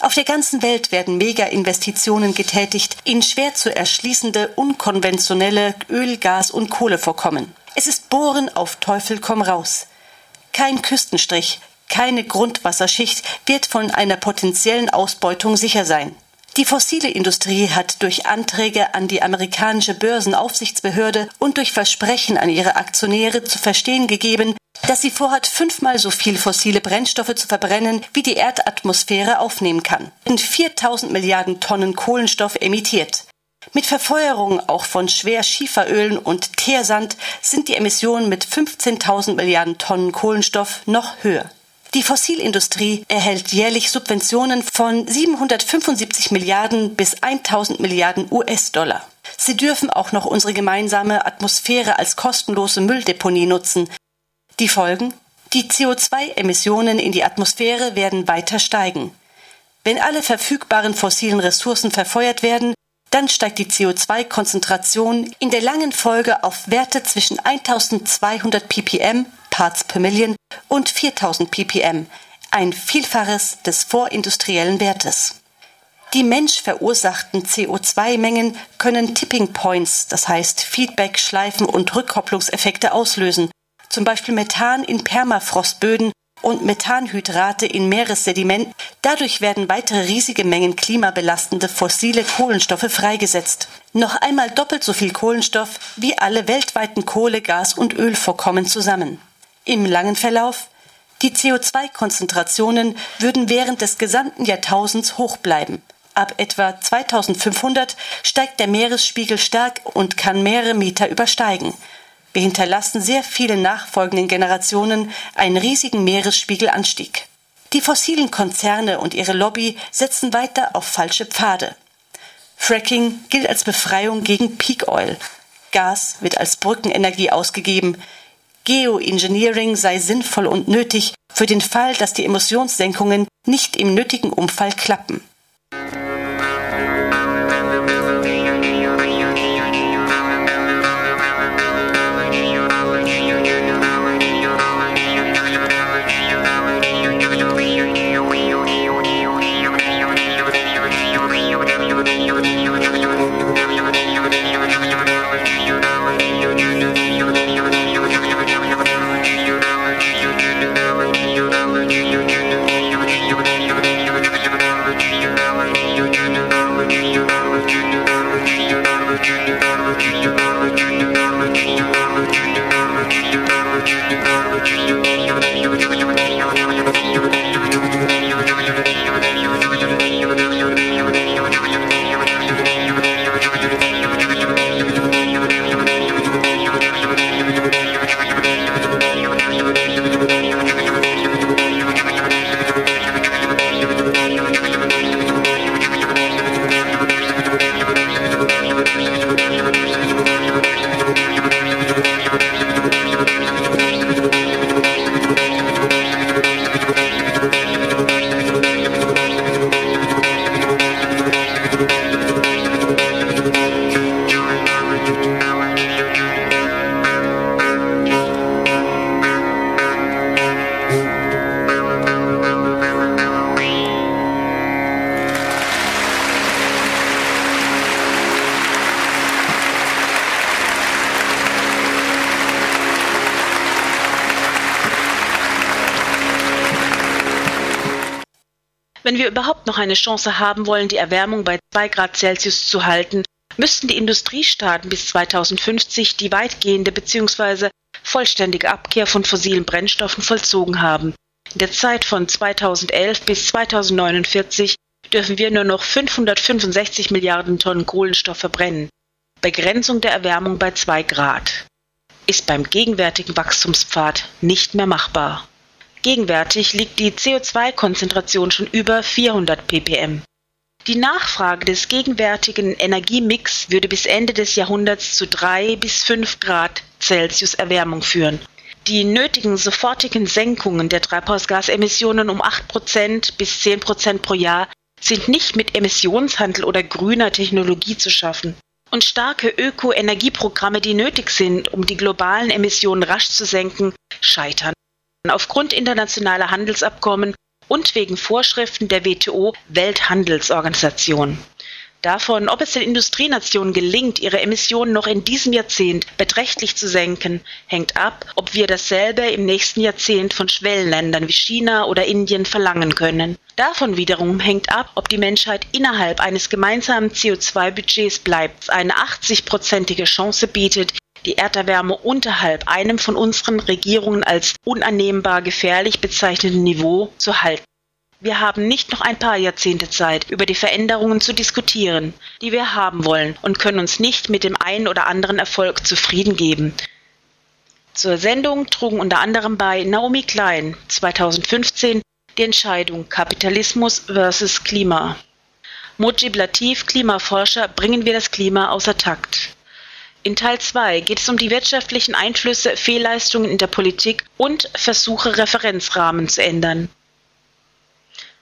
Auf der ganzen Welt werden Mega-Investitionen getätigt in schwer zu erschließende unkonventionelle Öl-, Gas- und Kohlevorkommen. Es ist Bohren auf Teufel komm raus. Kein Küstenstrich, keine Grundwasserschicht wird von einer potenziellen Ausbeutung sicher sein. Die fossile Industrie hat durch Anträge an die amerikanische Börsenaufsichtsbehörde und durch Versprechen an ihre Aktionäre zu verstehen gegeben, dass sie vorhat, fünfmal so viel fossile Brennstoffe zu verbrennen, wie die Erdatmosphäre aufnehmen kann. Und 4000 Milliarden Tonnen Kohlenstoff emittiert. Mit Verfeuerung auch von Schwerschieferölen und Teersand sind die Emissionen mit 15.000 Milliarden Tonnen Kohlenstoff noch höher. Die Fossilindustrie erhält jährlich Subventionen von 775 Milliarden bis 1000 Milliarden US-Dollar. Sie dürfen auch noch unsere gemeinsame Atmosphäre als kostenlose Mülldeponie nutzen. Die Folgen? Die CO2-Emissionen in die Atmosphäre werden weiter steigen. Wenn alle verfügbaren fossilen Ressourcen verfeuert werden, dann steigt die CO2-Konzentration in der langen Folge auf Werte zwischen 1200 ppm Parts per Million und 4000 ppm, ein Vielfaches des vorindustriellen Wertes. Die menschverursachten CO2-Mengen können Tipping Points, das heißt Feedback, Schleifen und Rückkopplungseffekte auslösen, zum Beispiel Methan in Permafrostböden und Methanhydrate in Meeressediment. Dadurch werden weitere riesige Mengen klimabelastende fossile Kohlenstoffe freigesetzt. Noch einmal doppelt so viel Kohlenstoff wie alle weltweiten Kohle, Gas und Ölvorkommen zusammen. Im langen Verlauf die CO2-Konzentrationen würden während des gesamten Jahrtausends hoch bleiben. Ab etwa 2500 steigt der Meeresspiegel stark und kann mehrere Meter übersteigen. Wir hinterlassen sehr viele nachfolgenden Generationen einen riesigen Meeresspiegelanstieg. Die fossilen Konzerne und ihre Lobby setzen weiter auf falsche Pfade. Fracking gilt als Befreiung gegen Peak Oil. Gas wird als Brückenenergie ausgegeben. Geoengineering sei sinnvoll und nötig für den Fall, dass die Emissionssenkungen nicht im nötigen Umfall klappen. Eine Chance haben wollen, die Erwärmung bei 2 Grad Celsius zu halten, müssten die Industriestaaten bis 2050 die weitgehende bzw. vollständige Abkehr von fossilen Brennstoffen vollzogen haben. In der Zeit von 2011 bis 2049 dürfen wir nur noch 565 Milliarden Tonnen Kohlenstoff verbrennen. Begrenzung der Erwärmung bei 2 Grad ist beim gegenwärtigen Wachstumspfad nicht mehr machbar. Gegenwärtig liegt die CO2-Konzentration schon über 400 ppm. Die Nachfrage des gegenwärtigen Energiemix würde bis Ende des Jahrhunderts zu 3 bis 5 Grad Celsius Erwärmung führen. Die nötigen sofortigen Senkungen der Treibhausgasemissionen um 8 Prozent bis 10 Prozent pro Jahr sind nicht mit Emissionshandel oder grüner Technologie zu schaffen. Und starke Ökoenergieprogramme, die nötig sind, um die globalen Emissionen rasch zu senken, scheitern aufgrund internationaler Handelsabkommen und wegen Vorschriften der WTO Welthandelsorganisation. Davon, ob es den Industrienationen gelingt, ihre Emissionen noch in diesem Jahrzehnt beträchtlich zu senken, hängt ab, ob wir dasselbe im nächsten Jahrzehnt von Schwellenländern wie China oder Indien verlangen können. Davon wiederum hängt ab, ob die Menschheit innerhalb eines gemeinsamen CO2-Budgets bleibt, eine 80-prozentige Chance bietet, die Erderwärme unterhalb einem von unseren Regierungen als unannehmbar gefährlich bezeichneten Niveau zu halten. Wir haben nicht noch ein paar Jahrzehnte Zeit, über die Veränderungen zu diskutieren, die wir haben wollen, und können uns nicht mit dem einen oder anderen Erfolg zufrieden geben. Zur Sendung trugen unter anderem bei Naomi Klein 2015 die Entscheidung Kapitalismus versus Klima. Mujib Latif, Klimaforscher, bringen wir das Klima außer Takt. In Teil 2 geht es um die wirtschaftlichen Einflüsse, Fehlleistungen in der Politik und Versuche, Referenzrahmen zu ändern.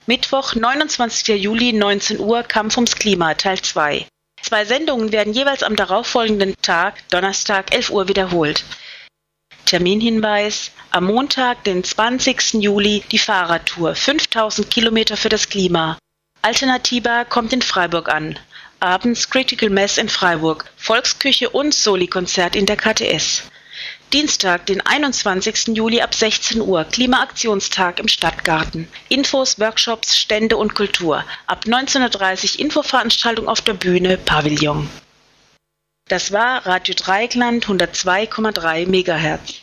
Mittwoch, 29. Juli, 19 Uhr, Kampf ums Klima, Teil 2. Zwei Sendungen werden jeweils am darauffolgenden Tag, Donnerstag, 11 Uhr wiederholt. Terminhinweis: Am Montag, den 20. Juli, die Fahrradtour 5000 Kilometer für das Klima. Alternativa kommt in Freiburg an abends Critical Mass in Freiburg, Volksküche und Soli-Konzert in der KTS. Dienstag, den 21. Juli ab 16 Uhr, Klimaaktionstag im Stadtgarten. Infos, Workshops, Stände und Kultur. Ab 19.30 Uhr Infoveranstaltung auf der Bühne, Pavillon. Das war Radio Dreikland 102,3 MHz.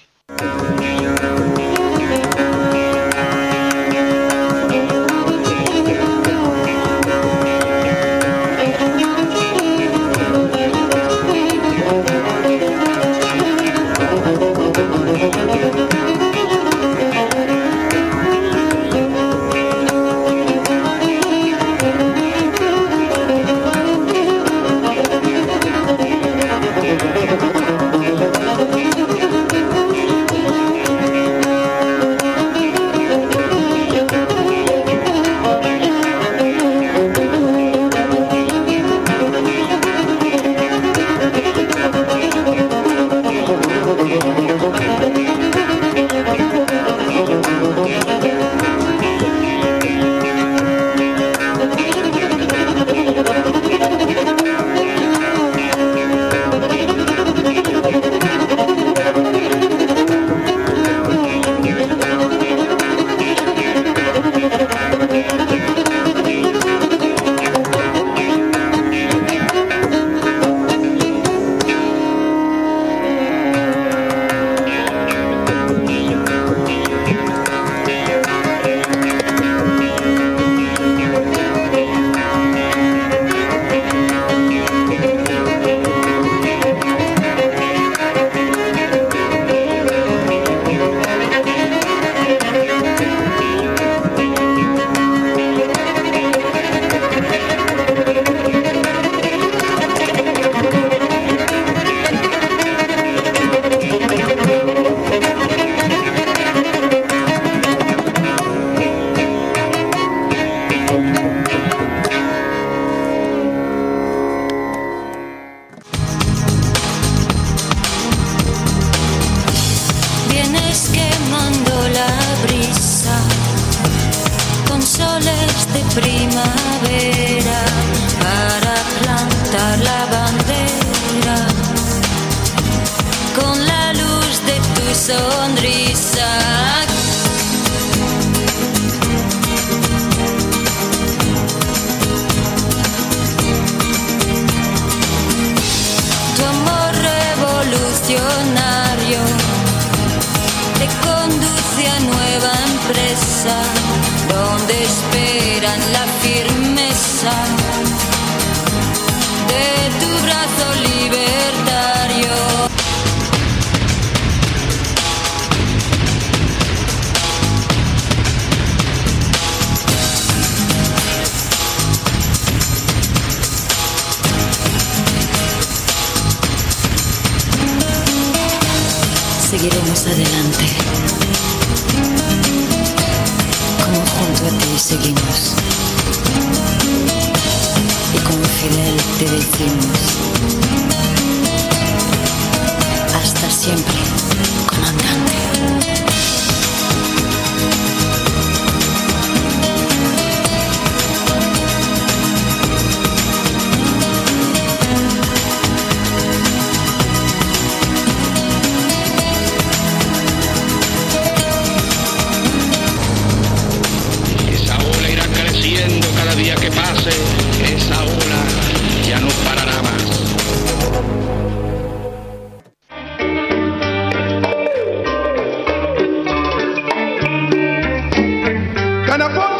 and upon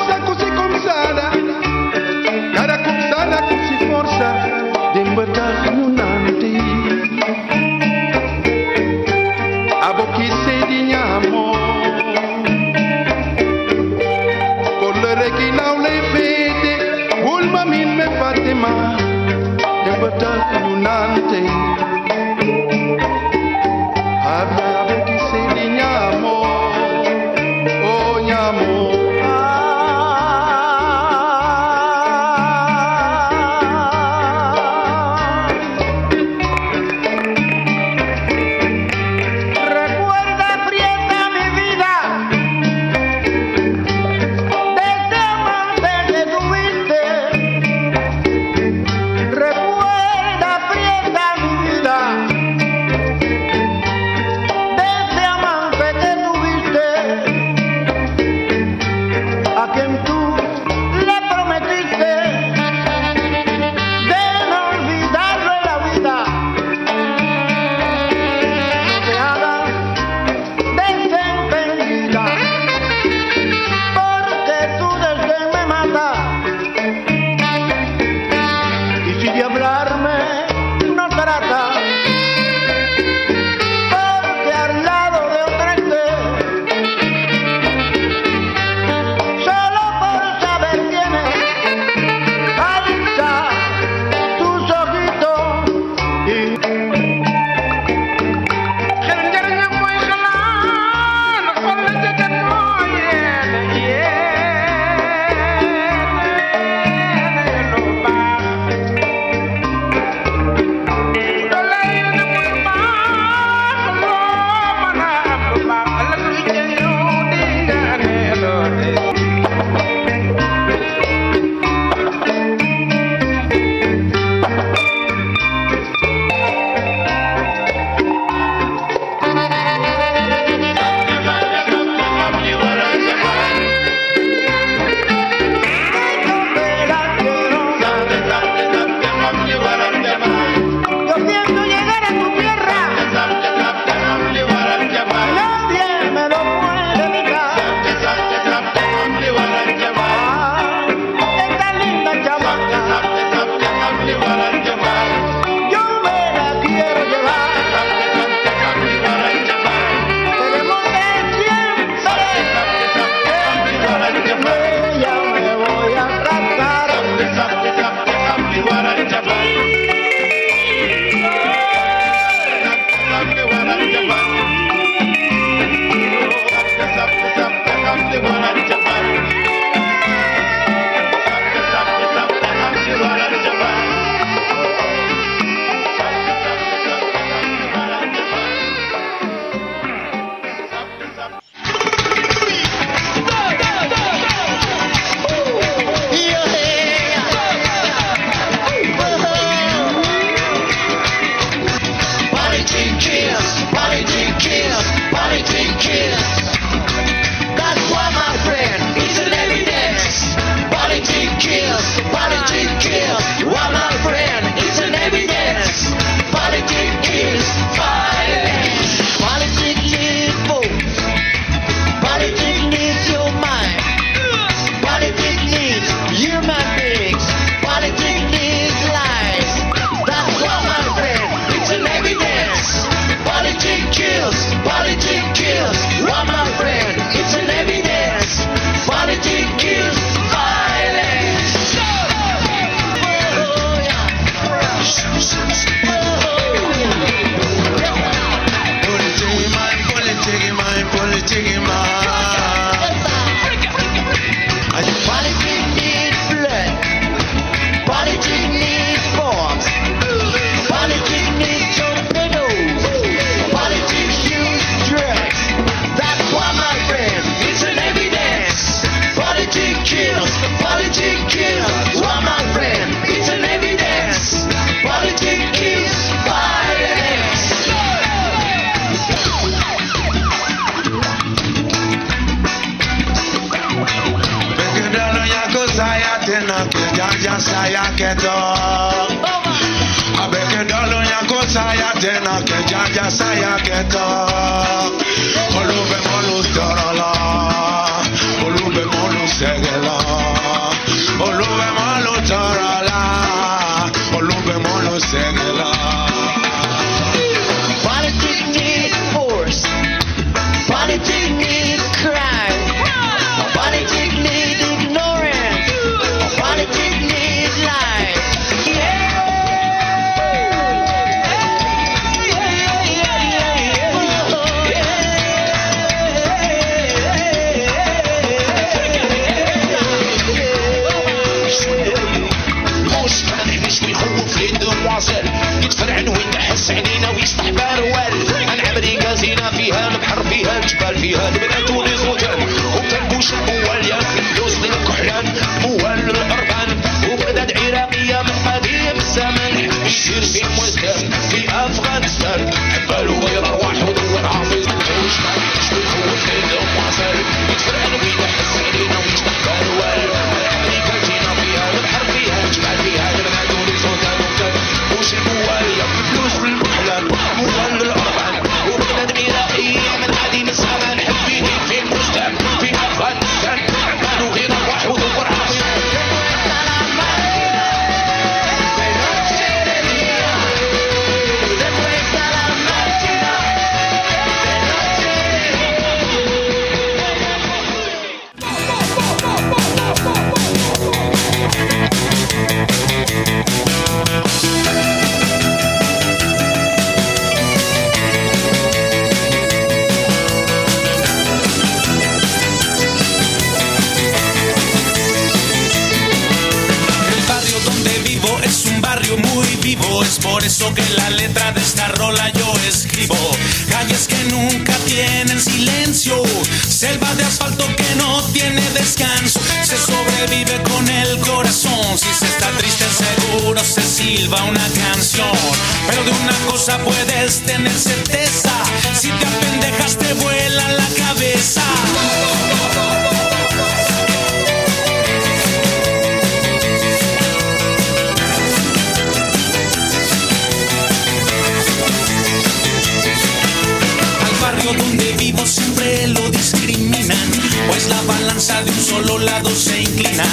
He heard me. Que la letra de esta rola yo escribo. Calles que nunca tienen silencio, selva de asfalto que no tiene descanso. Se sobrevive con el corazón, si se está triste seguro se silba una canción. Pero de una cosa puedes tener certeza, si te apendejas te vuela la cabeza. Barrio donde vivo siempre lo discriminan, pues la balanza de un solo lado se inclina.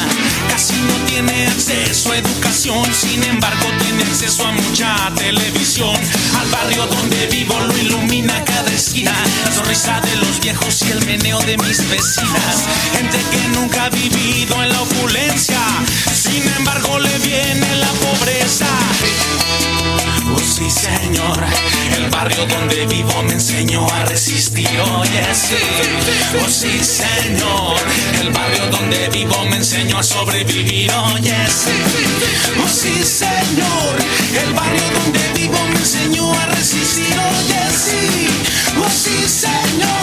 Casi no tiene acceso a educación, sin embargo tiene acceso a mucha televisión. Al barrio donde vivo lo ilumina cada esquina, la sonrisa de los viejos y el meneo de mis vecinas. Gente que nunca ha vivido en la opulencia, sin embargo le viene la pobreza. Oh sí señor, el barrio donde vivo me enseñó a resistir, oye sí. Oh sí señor, el barrio donde vivo me enseñó a sobrevivir, oye sí. Oh sí señor, el barrio donde vivo me enseñó a resistir, oye sí. Oh sí señor.